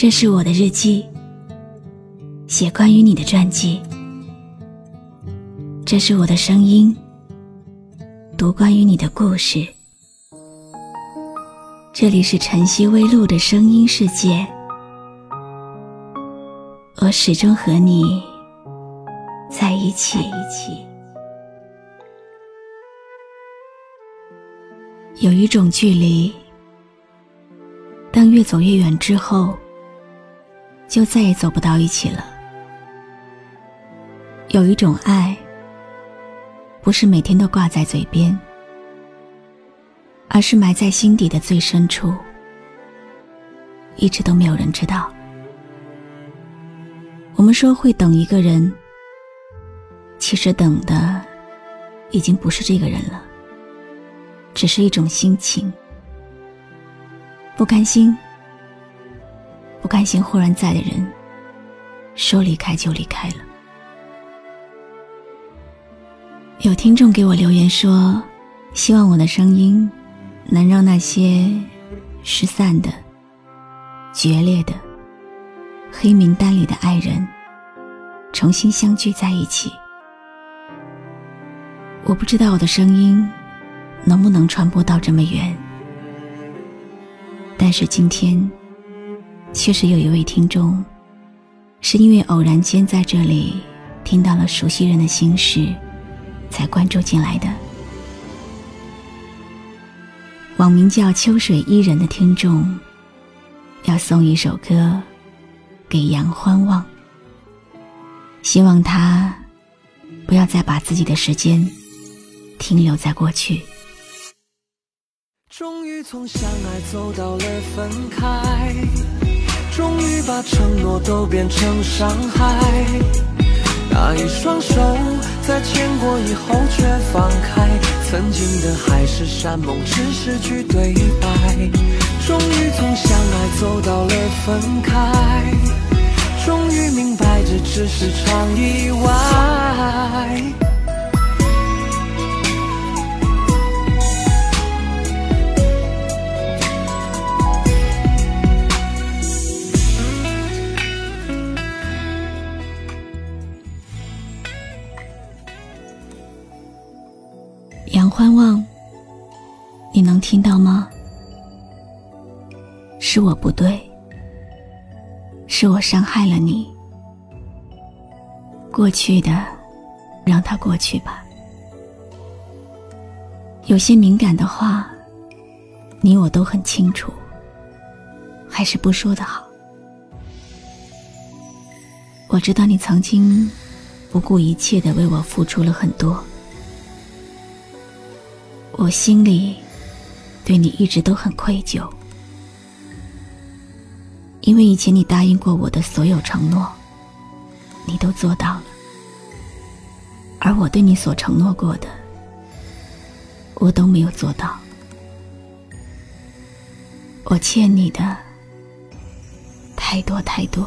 这是我的日记，写关于你的传记。这是我的声音，读关于你的故事。这里是晨曦微露的声音世界，我始终和你在一起。有一种距离，当越走越远之后，就再也走不到一起了。有一种爱，不是每天都挂在嘴边，而是埋在心底的最深处，一直都没有人知道。我们说会等一个人，其实等的已经不是这个人了。只是一种心情，不甘心，甘心忽然在的人，说离开就离开了。有听众给我留言说，希望我的声音能让那些失散的、决裂的、黑名单里的爱人重新相聚在一起。我不知道我的声音。能不能传播到这么远？但是今天，确实有一位听众，是因为偶然间在这里听到了熟悉人的心事，才关注进来的。网名叫秋水伊人的听众，要送一首歌给杨欢望，希望他不要再把自己的时间停留在过去。终于从相爱走到了分开，终于把承诺都变成伤害。那一双手在牵过以后却放开，曾经的海誓山盟只是句对白。终于从相爱走到了分开，终于明白这只是场意外。听到吗？是我不对，是我伤害了你。过去的，让它过去吧。有些敏感的话，你我都很清楚，还是不说的好。我知道你曾经不顾一切的为我付出了很多。我心里对你一直都很愧疚，因为以前你答应过我的所有承诺，你都做到了，而我对你所承诺过的，我都没有做到。我欠你的太多太多，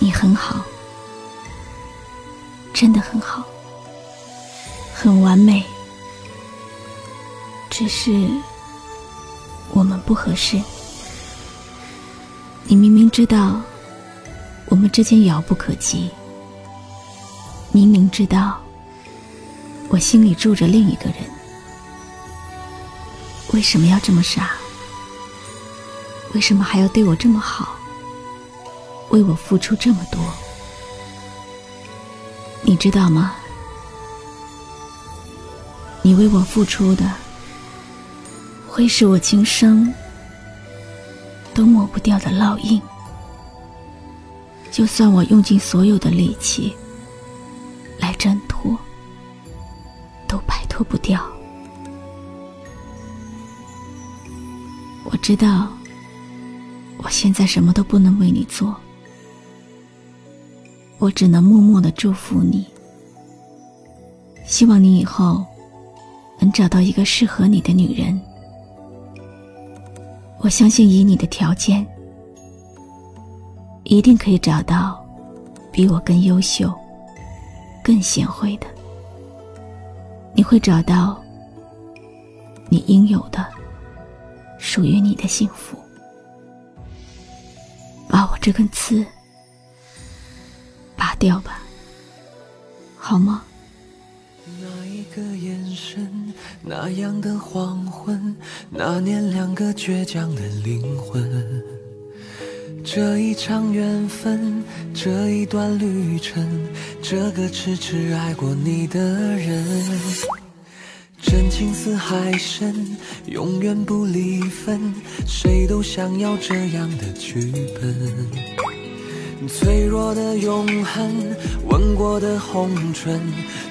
你很好，真的很好。很完美，只是我们不合适。你明明知道我们之间遥不可及，明明知道我心里住着另一个人，为什么要这么傻？为什么还要对我这么好？为我付出这么多？你知道吗？你为我付出的，会是我今生都抹不掉的烙印。就算我用尽所有的力气来挣脱，都摆脱不掉。我知道，我现在什么都不能为你做，我只能默默的祝福你，希望你以后。能找到一个适合你的女人，我相信以你的条件，一定可以找到比我更优秀、更贤惠的。你会找到你应有的、属于你的幸福。把我这根刺拔掉吧，好吗？那一个眼神，那样的黄昏，那年两个倔强的灵魂。这一场缘分，这一段旅程，这个痴痴爱过你的人，真情似海深，永远不离分，谁都想要这样的剧本。脆弱的永恒，吻过的红唇，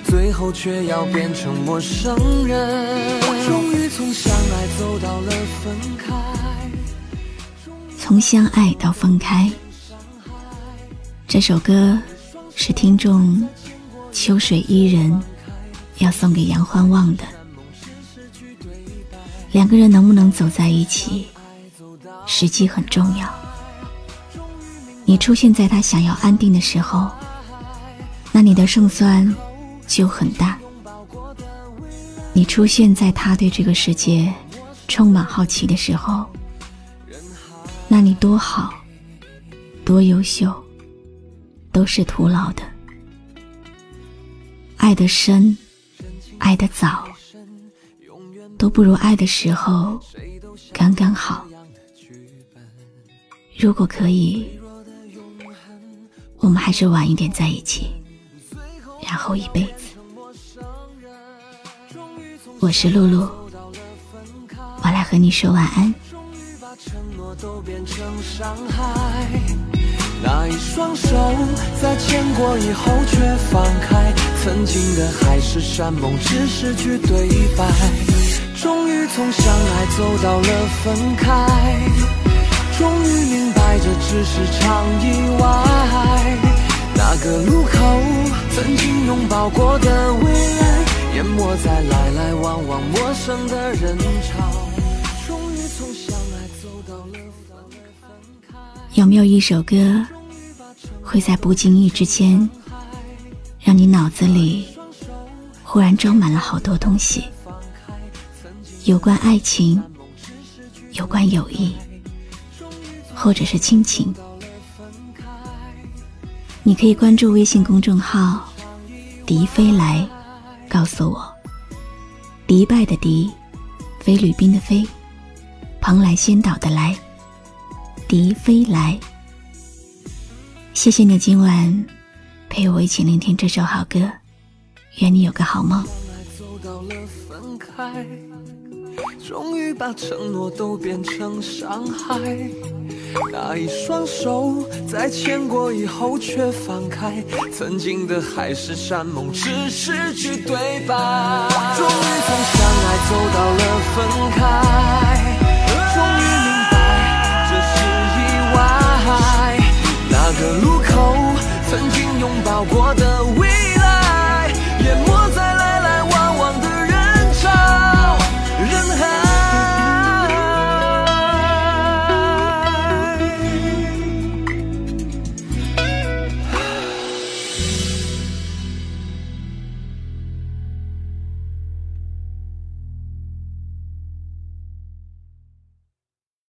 最后却要变成陌生人。终于从相爱走到了分开。从相爱到分开，这首歌是听众秋水伊人要送给杨欢望的。两个人能不能走在一起，时机很重要。你出现在他想要安定的时候，那你的胜算就很大。你出现在他对这个世界充满好奇的时候。那你多好，多优秀，都是徒劳的。爱的深，爱的早，都不如爱的时候刚刚好。如果可以，我们还是晚一点在一起，然后一辈子。我是露露，我来和你说晚安。都变成伤害，那一双手在牵过以后却放开，曾经的海誓山盟只失去对白，终于从相爱走到了分开，终于明白这只是场意外，那个路口曾经拥抱过的未来，淹没在来来往往陌生的人潮。终于从相爱走到了有没有一首歌，会在不经意之间，让你脑子里忽然装满了好多东西？有关爱情，有关友谊，或者是亲情？你可以关注微信公众号“迪飞来”，告诉我。迪拜的迪，菲律宾的菲，蓬莱仙岛的来。笛飞来，谢谢你今晚陪我一起聆听这首好歌，愿你有个好梦。终于把承诺都变成伤害，那一双手在牵过以后却放开，曾经的海誓山盟只是句对白。终于从相爱走到了分开。